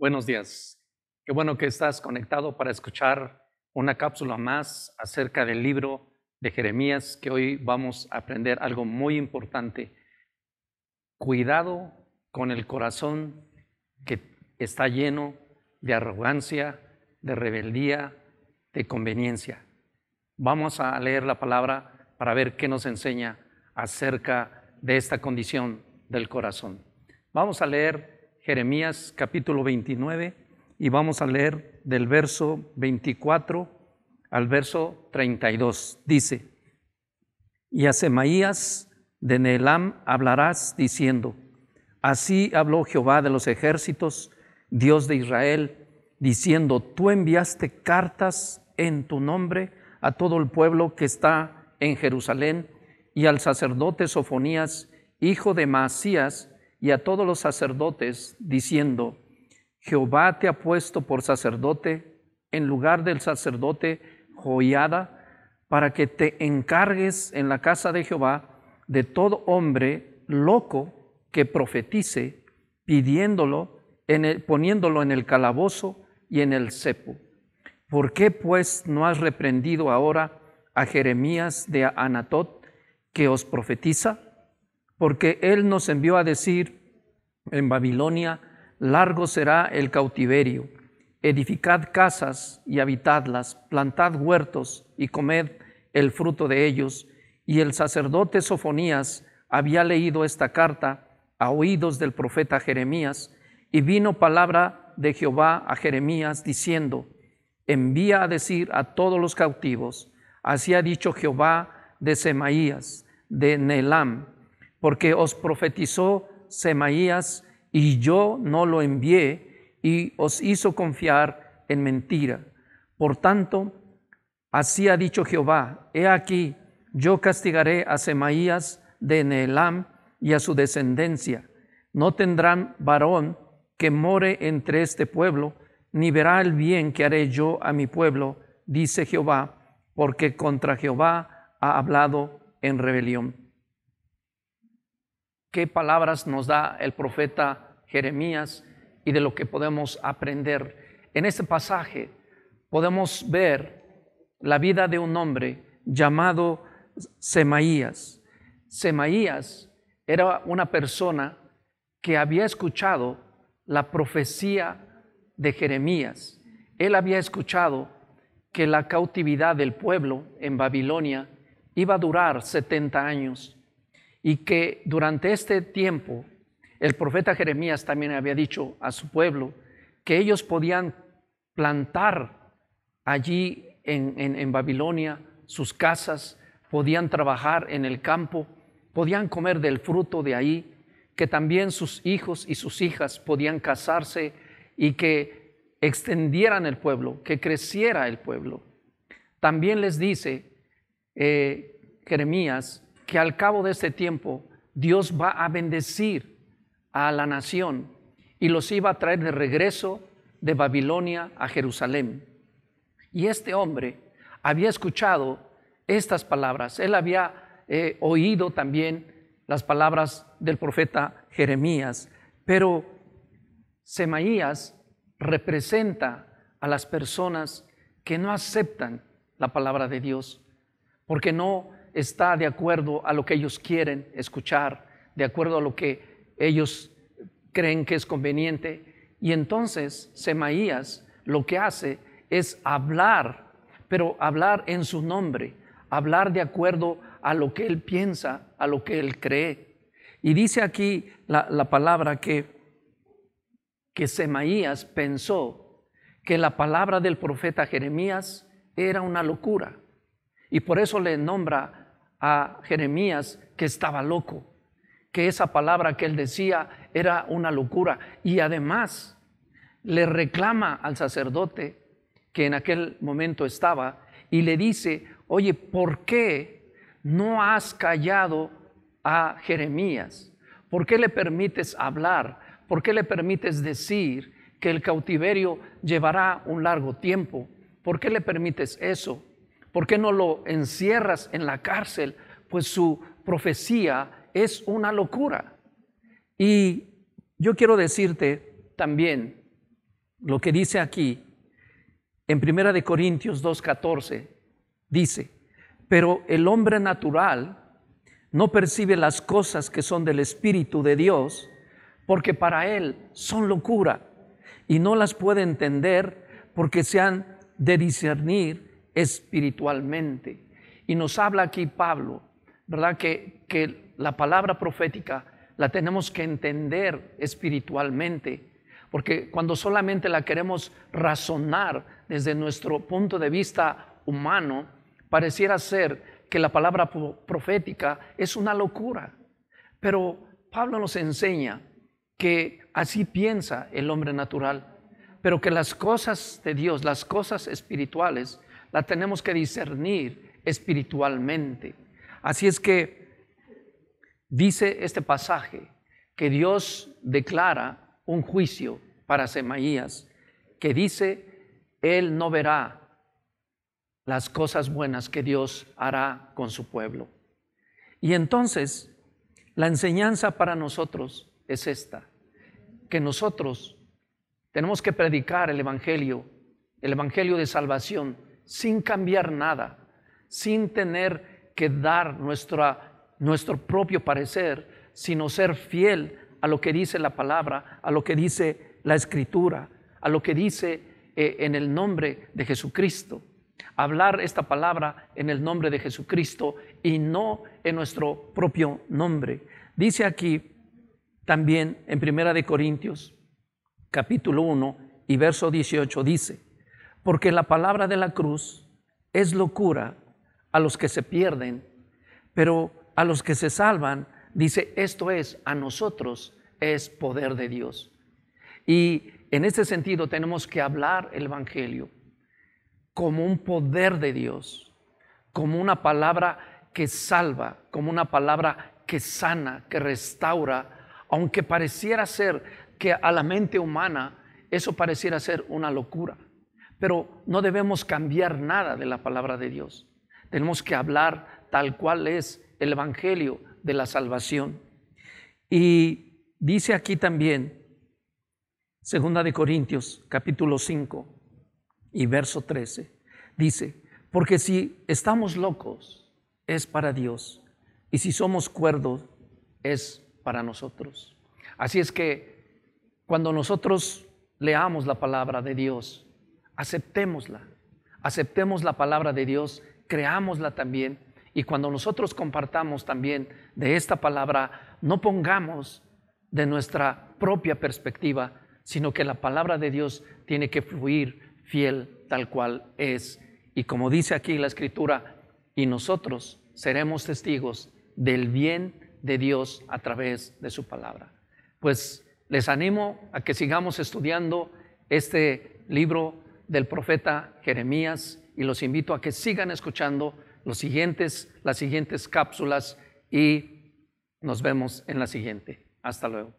Buenos días. Qué bueno que estás conectado para escuchar una cápsula más acerca del libro de Jeremías, que hoy vamos a aprender algo muy importante. Cuidado con el corazón que está lleno de arrogancia, de rebeldía, de conveniencia. Vamos a leer la palabra para ver qué nos enseña acerca de esta condición del corazón. Vamos a leer Jeremías capítulo 29 y vamos a leer del verso 24 al verso 32. Dice, y a Semaías de Neelam hablarás diciendo, así habló Jehová de los ejércitos, Dios de Israel, diciendo, tú enviaste cartas en tu nombre a todo el pueblo que está en Jerusalén y al sacerdote Sofonías, hijo de Masías, y a todos los sacerdotes, diciendo, Jehová te ha puesto por sacerdote en lugar del sacerdote Joiada, para que te encargues en la casa de Jehová de todo hombre loco que profetice, pidiéndolo, en poniéndolo en el calabozo y en el cepo. ¿Por qué pues no has reprendido ahora a Jeremías de Anatot que os profetiza? Porque Él nos envió a decir en Babilonia, largo será el cautiverio, edificad casas y habitadlas, plantad huertos y comed el fruto de ellos. Y el sacerdote Sofonías había leído esta carta a oídos del profeta Jeremías, y vino palabra de Jehová a Jeremías diciendo, envía a decir a todos los cautivos, así ha dicho Jehová de Semaías, de Nelam, porque os profetizó Semaías y yo no lo envié y os hizo confiar en mentira. Por tanto, así ha dicho Jehová, he aquí, yo castigaré a Semaías de Neelam y a su descendencia. No tendrán varón que more entre este pueblo, ni verá el bien que haré yo a mi pueblo, dice Jehová, porque contra Jehová ha hablado en rebelión qué palabras nos da el profeta Jeremías y de lo que podemos aprender. En este pasaje podemos ver la vida de un hombre llamado Semaías. Semaías era una persona que había escuchado la profecía de Jeremías. Él había escuchado que la cautividad del pueblo en Babilonia iba a durar 70 años y que durante este tiempo el profeta Jeremías también había dicho a su pueblo que ellos podían plantar allí en, Babilonia sus casas, podían trabajar en el campo, podían comer del fruto de ahí, que también sus hijos y sus hijas podían casarse y que extendieran el pueblo, que creciera el pueblo. También les dice eh, Jeremías que al cabo de este tiempo Dios va a bendecir a la nación y los iba a traer de regreso de Babilonia a Jerusalén. Y este hombre había escuchado estas palabras, él había eh, oído también las palabras del profeta Jeremías, pero Semaías representa a las personas que no aceptan la palabra de Dios, porque no está de acuerdo a lo que ellos quieren escuchar, de acuerdo a lo que ellos creen que es conveniente. Y entonces Semaías lo que hace es hablar, pero hablar en su nombre, hablar de acuerdo a lo que él piensa, a lo que él cree. Y dice aquí la, palabra que, que Semaías pensó que la palabra del profeta Jeremías era una locura. Y por eso le nombra a Jeremías que estaba loco, que esa palabra que él decía era una locura. Y además le reclama al sacerdote que en aquel momento estaba y le dice, oye, ¿por qué no has callado a Jeremías? ¿Por qué le permites hablar? ¿Por qué le permites decir que el cautiverio llevará un largo tiempo? ¿Por qué le permites eso? ¿Por qué no lo encierras en la cárcel? Pues su profecía es una locura. Y yo quiero decirte también lo que dice aquí en Primera de Corintios 2:14 dice, "Pero el hombre natural no percibe las cosas que son del espíritu de Dios, porque para él son locura y no las puede entender porque se han de discernir espiritualmente." Y nos habla aquí Pablo, ¿verdad? Que, que la palabra profética la tenemos que entender espiritualmente, porque cuando solamente la queremos razonar desde nuestro punto de vista humano, pareciera ser que la palabra profética es una locura. Pero Pablo nos enseña que así piensa el hombre natural, pero que las cosas de Dios, las cosas espirituales, las tenemos que discernir espiritualmente. Así es que Dice este pasaje que Dios declara un juicio para Semaías, que dice, Él no verá las cosas buenas que Dios hará con su pueblo. Y entonces, la enseñanza para nosotros es esta, que nosotros tenemos que predicar el Evangelio, el Evangelio de salvación, sin cambiar nada, sin tener que dar nuestra nuestro propio parecer, sino ser fiel a lo que dice la palabra, a lo que dice la escritura, a lo que dice eh, en el nombre de Jesucristo. Hablar esta palabra en el nombre de Jesucristo y no en nuestro propio nombre. Dice aquí también en Primera de Corintios, capítulo 1 y verso 18 dice, porque la palabra de la cruz es locura a los que se pierden, pero a los que se salvan, dice, esto es, a nosotros es poder de Dios. Y en este sentido tenemos que hablar el Evangelio como un poder de Dios, como una palabra que salva, como una palabra que sana, que restaura, aunque pareciera ser que a la mente humana eso pareciera ser una locura. Pero no debemos cambiar nada de la palabra de Dios. Tenemos que hablar tal cual es el Evangelio de la salvación. Y dice aquí también, segunda de Corintios, capítulo 5 y verso 13, dice, porque si estamos locos, es para Dios, y si somos cuerdos, es para nosotros. Así es que cuando nosotros leamos la palabra de Dios, aceptémosla, aceptemos la palabra de Dios, creámosla también y cuando nosotros compartamos también de esta palabra, no pongamos de nuestra propia perspectiva, sino que la palabra de Dios tiene que fluir fiel tal cual es. Y como dice aquí la escritura, y nosotros seremos testigos del bien de Dios a través de su palabra. Pues les animo a que sigamos estudiando este libro del profeta Jeremías y los invito a que sigan escuchando los siguientes, las siguientes cápsulas y nos vemos en la siguiente. Hasta luego.